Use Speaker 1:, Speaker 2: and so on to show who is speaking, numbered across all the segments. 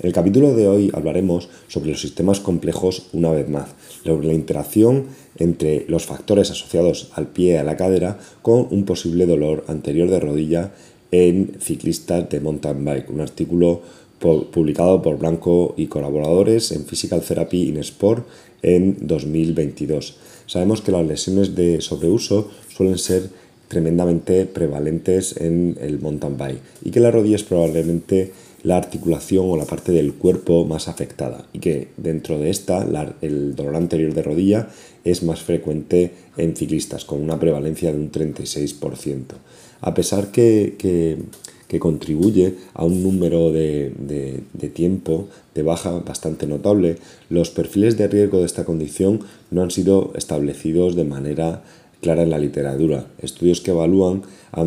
Speaker 1: En el capítulo de hoy hablaremos sobre los sistemas complejos una vez más, sobre la interacción entre los factores asociados al pie y a la cadera con un posible dolor anterior de rodilla en ciclistas de mountain bike, un artículo publicado por Blanco y colaboradores en Physical Therapy in Sport en 2022. Sabemos que las lesiones de sobreuso suelen ser tremendamente prevalentes en el mountain bike y que la rodilla es probablemente la articulación o la parte del cuerpo más afectada y que dentro de esta el dolor anterior de rodilla es más frecuente en ciclistas con una prevalencia de un 36%. A pesar que, que, contribuye a un número de, de tiempo de baja bastante notable, los perfiles de riesgo de esta condición no han sido establecidos de manera clara en la literatura. Estudios que evalúan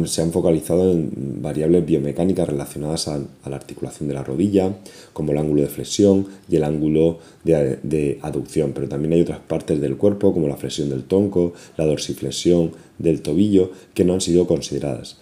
Speaker 1: se han focalizado en variables biomecánicas relacionadas a, la articulación de la rodilla, como el ángulo de flexión y el ángulo de, aducción, pero también hay otras partes del cuerpo, como la flexión del tronco, la dorsiflexión del tobillo, que no han sido consideradas.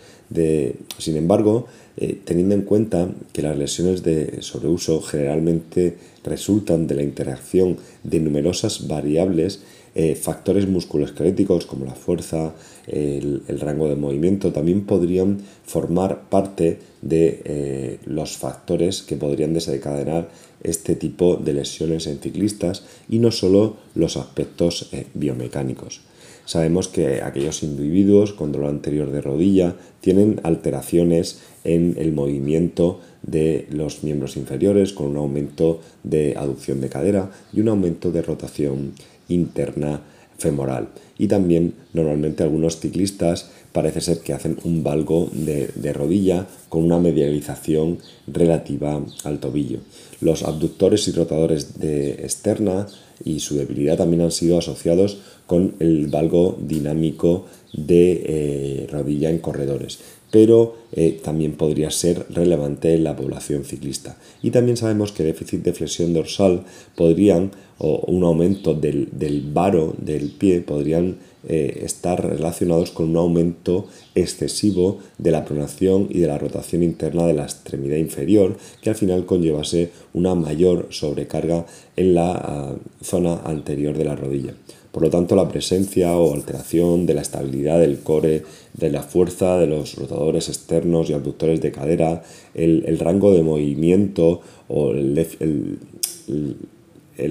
Speaker 1: sin embargo, eh, teniendo en cuenta que las lesiones de sobreuso generalmente resultan de la interacción de numerosas variables, eh, factores musculoesqueléticos como la fuerza, el, rango de movimiento, también podrían formar parte de eh, los factores que podrían desencadenar este tipo de lesiones en ciclistas y no solo los aspectos eh, biomecánicos. Sabemos que aquellos individuos con dolor anterior de rodilla tienen alteraciones en el movimiento de los miembros inferiores con un aumento de aducción de cadera y un aumento de rotación interna femoral. Y también normalmente algunos ciclistas parece ser que hacen un valgo de, rodilla con una medialización relativa al tobillo. Los abductores y rotadores de externa y su debilidad también han sido asociados con el valgo dinámico de eh, rodilla en corredores pero eh, también podría ser relevante en la población ciclista. Y también sabemos que déficit de flexión dorsal podrían, o un aumento del, varo del pie, podrían eh, estar relacionados con un aumento excesivo de la pronación y de la rotación interna de la extremidad inferior, que al final conllevase una mayor sobrecarga en la ah, zona anterior de la rodilla. Por lo tanto, la presencia o alteración de la estabilidad del core, de la fuerza de los rotadores externos y abductores de cadera, el, rango de movimiento o el,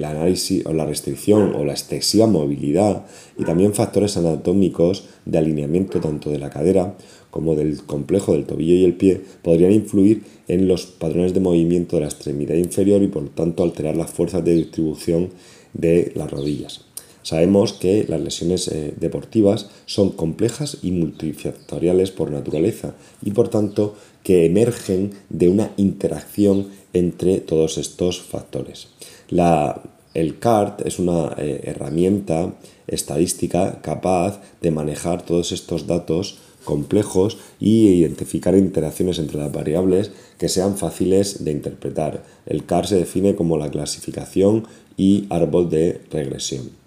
Speaker 1: análisis o la restricción o la excesiva movilidad y también factores anatómicos de alineamiento tanto de la cadera como del complejo del tobillo y el pie podrían influir en los patrones de movimiento de la extremidad inferior y por lo tanto alterar las fuerzas de distribución de las rodillas. Sabemos que las lesiones eh, deportivas son complejas y multifactoriales por naturaleza y por tanto que emergen de una interacción entre todos estos factores. el CART es una eh, herramienta estadística capaz de manejar todos estos datos complejos y identificar interacciones entre las variables que sean fáciles de interpretar. El CART se define como la clasificación y árbol de regresión.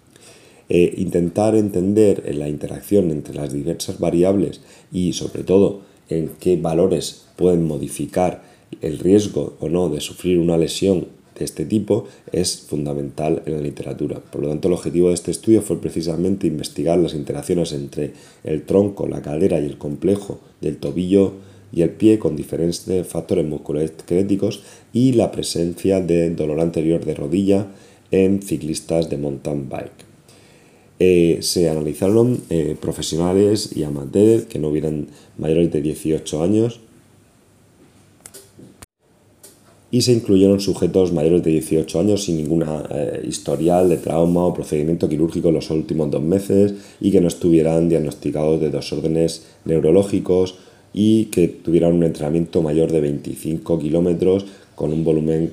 Speaker 1: Eh, intentar entender la interacción entre las diversas variables y sobre todo en qué valores pueden modificar el riesgo o no de sufrir una lesión de este tipo es fundamental en la literatura. Por lo tanto, el objetivo de este estudio fue precisamente investigar las interacciones entre el tronco, la cadera y el complejo del tobillo y el pie con diferentes factores musculoesqueléticos y la presencia de dolor anterior de rodilla en ciclistas de mountain bike. Eh, se analizaron eh, profesionales y amateurs que no hubieran mayores de 18 años. Y se incluyeron sujetos mayores de 18 años sin ninguna eh, historial de trauma o procedimiento quirúrgico en los últimos dos meses y que no estuvieran diagnosticados de desórdenes neurológicos y que tuvieran un entrenamiento mayor de 25 kilómetros con un volumen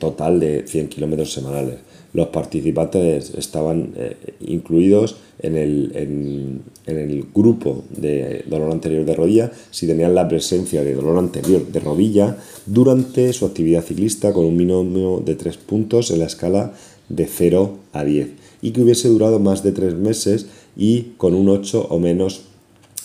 Speaker 1: total de 100 kilómetros semanales los participantes estaban eh, incluidos en el, en, el, grupo de dolor anterior de rodilla si tenían la presencia de dolor anterior de rodilla durante su actividad ciclista con un mínimo de 3 puntos en la escala de 0 a 10 y que hubiese durado más de 3 meses y con un 8 o menos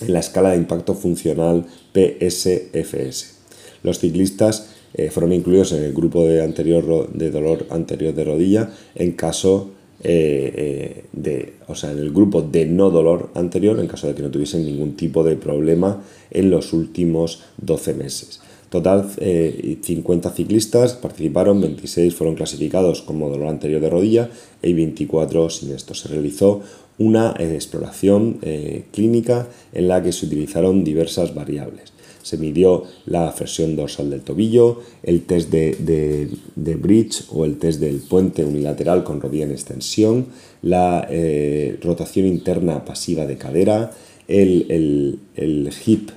Speaker 1: en la escala de impacto funcional PSFS. Los ciclistas eh, fueron incluidos en el grupo de, anterior, de dolor anterior de rodilla en caso eh, eh, de, o sea, en el grupo de no dolor anterior en caso de que no tuviesen ningún tipo de problema en los últimos 12 meses. Total, 50 ciclistas participaron, 26 fueron clasificados como dolor anterior de rodilla y 24 sin esto. Se realizó una exploración clínica en la que se utilizaron diversas variables se midió la flexión dorsal del tobillo, el test de, bridge o el test del puente unilateral con rodilla en extensión, la eh, rotación interna pasiva de cadera, el, hip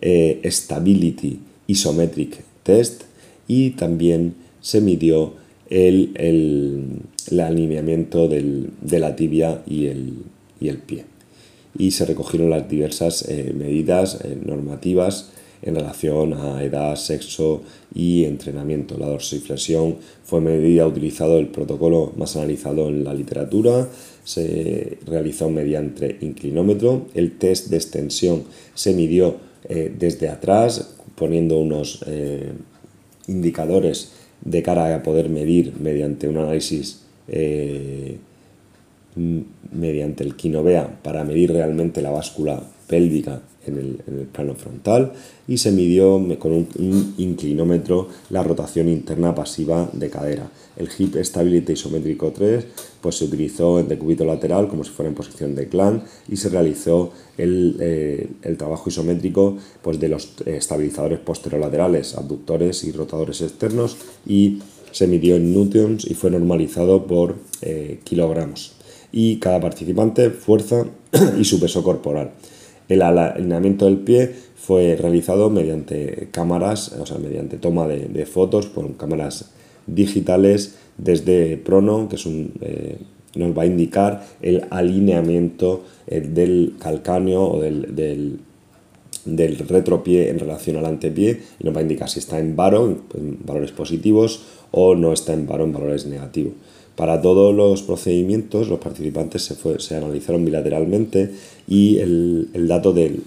Speaker 1: eh, stability isometric test y también se midió el, alineamiento de la tibia y el, y el, pie. Y se recogieron las diversas eh, medidas normativas en relación a edad, sexo y entrenamiento. La dorsiflexión fue medida utilizado el protocolo más analizado en la literatura, se realizó mediante inclinómetro, el test de extensión se midió eh, desde atrás poniendo unos eh, indicadores de cara a poder medir mediante un análisis eh, mediante el Kinovea para medir realmente la báscula pélvica en el, plano frontal y se midió con un, inclinómetro la rotación interna pasiva de cadera. El Hip Stability Isométrico 3 pues, se utilizó en decúbito lateral como si fuera en posición de clan y se realizó el, eh, trabajo isométrico pues, de los estabilizadores posterolaterales, abductores y rotadores externos y se midió en newtons y fue normalizado por eh, kilogramos. Y cada participante, fuerza y su peso corporal. El alineamiento del pie fue realizado mediante cámaras, o sea, mediante toma de, fotos por cámaras digitales desde Prono, que es un, eh, nos va a indicar el alineamiento eh, del calcáneo o del, del, del, retropié en relación al antepié y nos va a indicar si está en varo, en valores positivos, o no está en varo, en valores negativos. Para todos los procedimientos, los participantes se, se analizaron bilateralmente y el, dato del,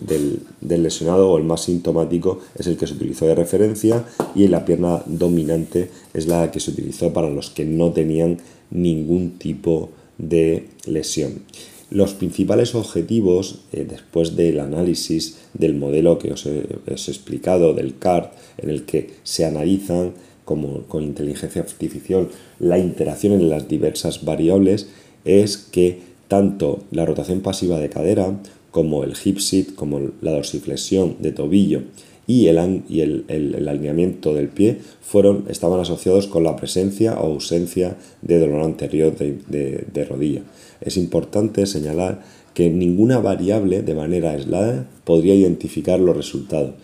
Speaker 1: lesionado o el más sintomático es el que se utilizó de referencia y la pierna dominante es la que se utilizó para los que no tenían ningún tipo de lesión. Los principales objetivos, eh, después del análisis del modelo que os he, os he explicado, del CART, en el que se analizan como con inteligencia artificial la interacción en las diversas variables es que tanto la rotación pasiva de cadera como el hip sit, como la dorsiflexión de tobillo y el, y el, alineamiento del pie fueron, estaban asociados con la presencia o ausencia de dolor anterior de, de rodilla. Es importante señalar que ninguna variable de manera aislada podría identificar los resultados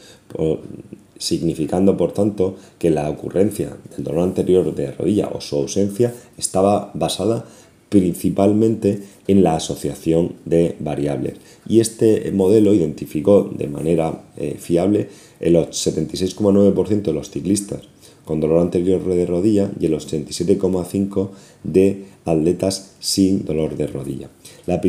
Speaker 1: significando por tanto que la ocurrencia del dolor anterior de rodilla o su ausencia estaba basada principalmente en la asociación de variables. Y este modelo identificó de manera eh, fiable el 76,9% de los ciclistas con dolor anterior de rodilla y el 87,5% de atletas sin dolor de rodilla. La,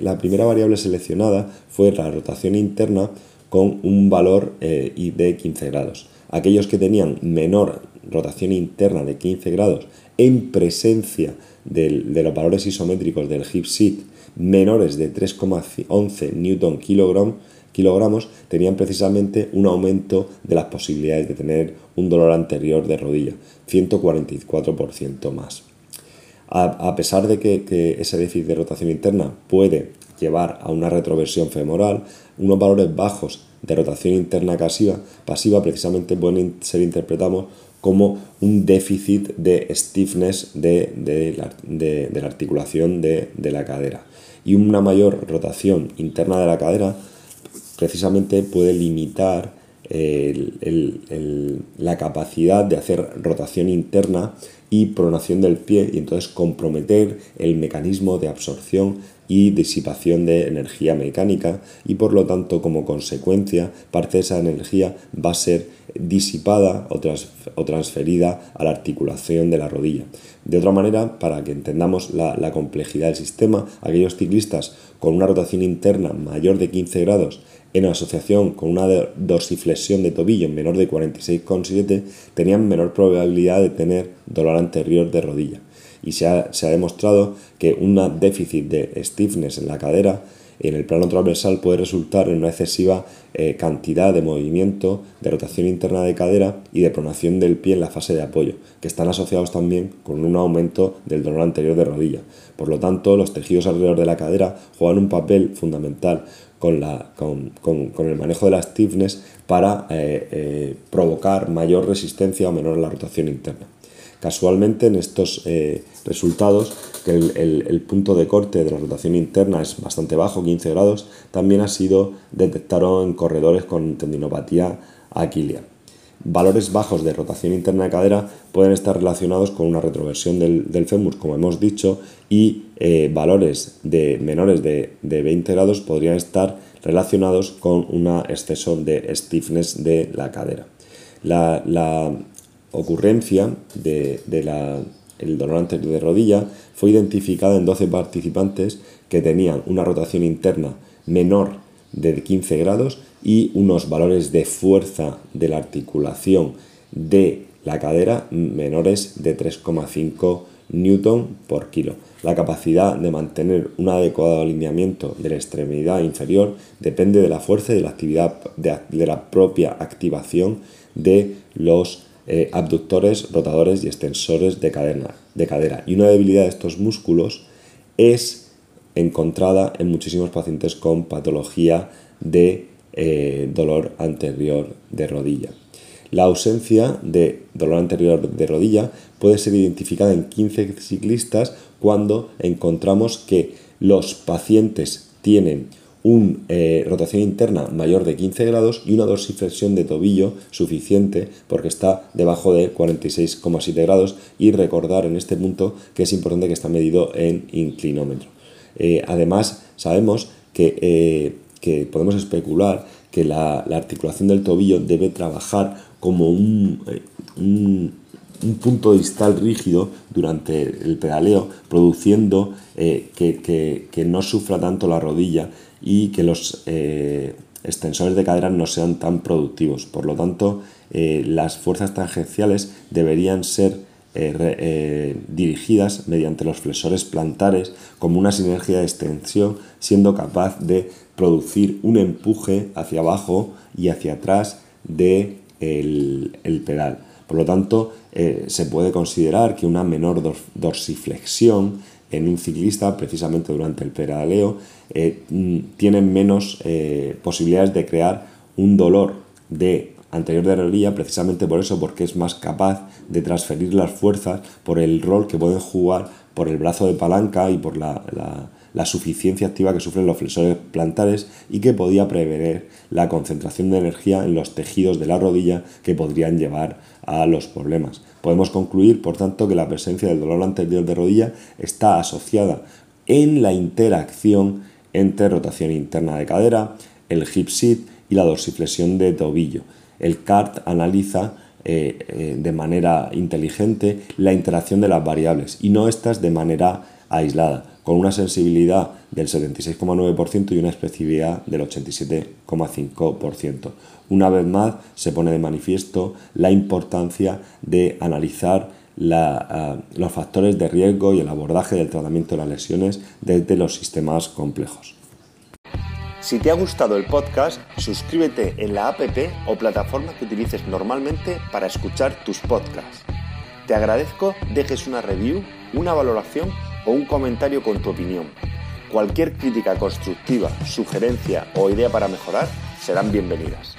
Speaker 1: la primera variable seleccionada fue la rotación interna con un valor eh, de 15 grados. Aquellos que tenían menor rotación interna de 15 grados en presencia de los valores isométricos del hip sit menores de 3,11 newton kilogramos tenían precisamente un aumento de las posibilidades de tener un dolor anterior de rodilla, 144% más. A, pesar de que, ese déficit de rotación interna puede llevar a una retroversión femoral, unos valores bajos de rotación interna pasiva, pasiva precisamente pueden ser interpretados como un déficit de stiffness de, la, articulación de, la cadera. Y una mayor rotación interna de la cadera precisamente puede limitar la capacidad de hacer rotación interna y pronación del pie y entonces comprometer el mecanismo de absorción y disipación de energía mecánica y por lo tanto como consecuencia parte de esa energía va a ser disipada o, transferida a la articulación de la rodilla. De otra manera, para que entendamos la, la complejidad del sistema, aquellos ciclistas con una rotación interna mayor de 15 grados en asociación con una dorsiflexión de tobillo menor de 46,7 tenían menor probabilidad de tener dolor anterior de rodilla. Y se ha, demostrado que un déficit de stiffness en la cadera en el plano transversal puede resultar en una excesiva eh, cantidad de movimiento, de rotación interna de cadera y de pronación del pie en la fase de apoyo, que están asociados también con un aumento del dolor anterior de rodilla. Por lo tanto, los tejidos alrededor de la cadera juegan un papel fundamental con, la, con, el manejo de la stiffness para eh, eh, provocar mayor resistencia o menor la rotación interna. Casualmente en estos eh, resultados, que el, punto de corte de la rotación interna es bastante bajo, 15 grados, también ha sido detectado en corredores con tendinopatía aquilia. Valores bajos de rotación interna de cadera pueden estar relacionados con una retroversión del, del fémur, como hemos dicho, y eh, valores de menores de, 20 grados podrían estar relacionados con un exceso de stiffness de la cadera. La, ocurrencia del de, dolor anterior de rodilla fue identificada en 12 participantes que tenían una rotación interna menor de 15 grados y unos valores de fuerza de la articulación de la cadera menores de 3,5 newton por kilo. La capacidad de mantener un adecuado alineamiento de la extremidad inferior depende de la fuerza y de la actividad de, la propia activación de los eh, abductores, rotadores y extensores de cadera, de cadera. Y una debilidad de estos músculos es encontrada en muchísimos pacientes con patología de eh, dolor anterior de rodilla. La ausencia de dolor anterior de rodilla puede ser identificada en 15 ciclistas cuando encontramos que los pacientes tienen una eh, rotación interna mayor de 15 grados y una dorsiflexión de tobillo suficiente porque está debajo de 46,7 grados y recordar en este punto que es importante que está medido en inclinómetro. Eh, además sabemos que que podemos especular que la, articulación del tobillo debe trabajar como eh, un, punto distal rígido durante el pedaleo, produciendo eh, que, no sufra tanto la rodilla y que los eh, extensores de cadera no sean tan productivos. Por lo tanto, las fuerzas tangenciales deberían ser dirigidas mediante los flexores plantares como una sinergia de extensión, siendo capaz de producir un empuje hacia abajo y hacia atrás del de el pedal. Por lo tanto, eh, se puede considerar que una menor dorsiflexión en un ciclista, precisamente durante el pedaleo, eh, mm, tiene menos eh, posibilidades de crear un dolor de anterior de rodilla, precisamente por eso, porque es más capaz de transferir las fuerzas por el rol que pueden jugar por el brazo de palanca y por la suficiencia activa que sufren los flexores plantares y que podía prever la concentración de energía en los tejidos de la rodilla que podrían llevar a los problemas. Podemos concluir, por tanto, que la presencia del dolor anterior de rodilla está asociada en la interacción entre rotación interna de cadera, el hip sit y la dorsiflexión de tobillo. El CART analiza eh, eh, de manera inteligente la interacción de las variables y no estas de manera aislada con una sensibilidad del 76,9% y una especificidad del 87,5%. Una vez más se pone de manifiesto la importancia de analizar ah, los factores de riesgo y el abordaje del tratamiento de las lesiones desde los sistemas complejos.
Speaker 2: Si te ha gustado el podcast, suscríbete en la app o plataforma que utilices normalmente para escuchar tus podcasts. Te agradezco dejes una review una valoración o un comentario con tu opinión. Cualquier crítica constructiva, sugerencia o idea para mejorar serán bienvenidas.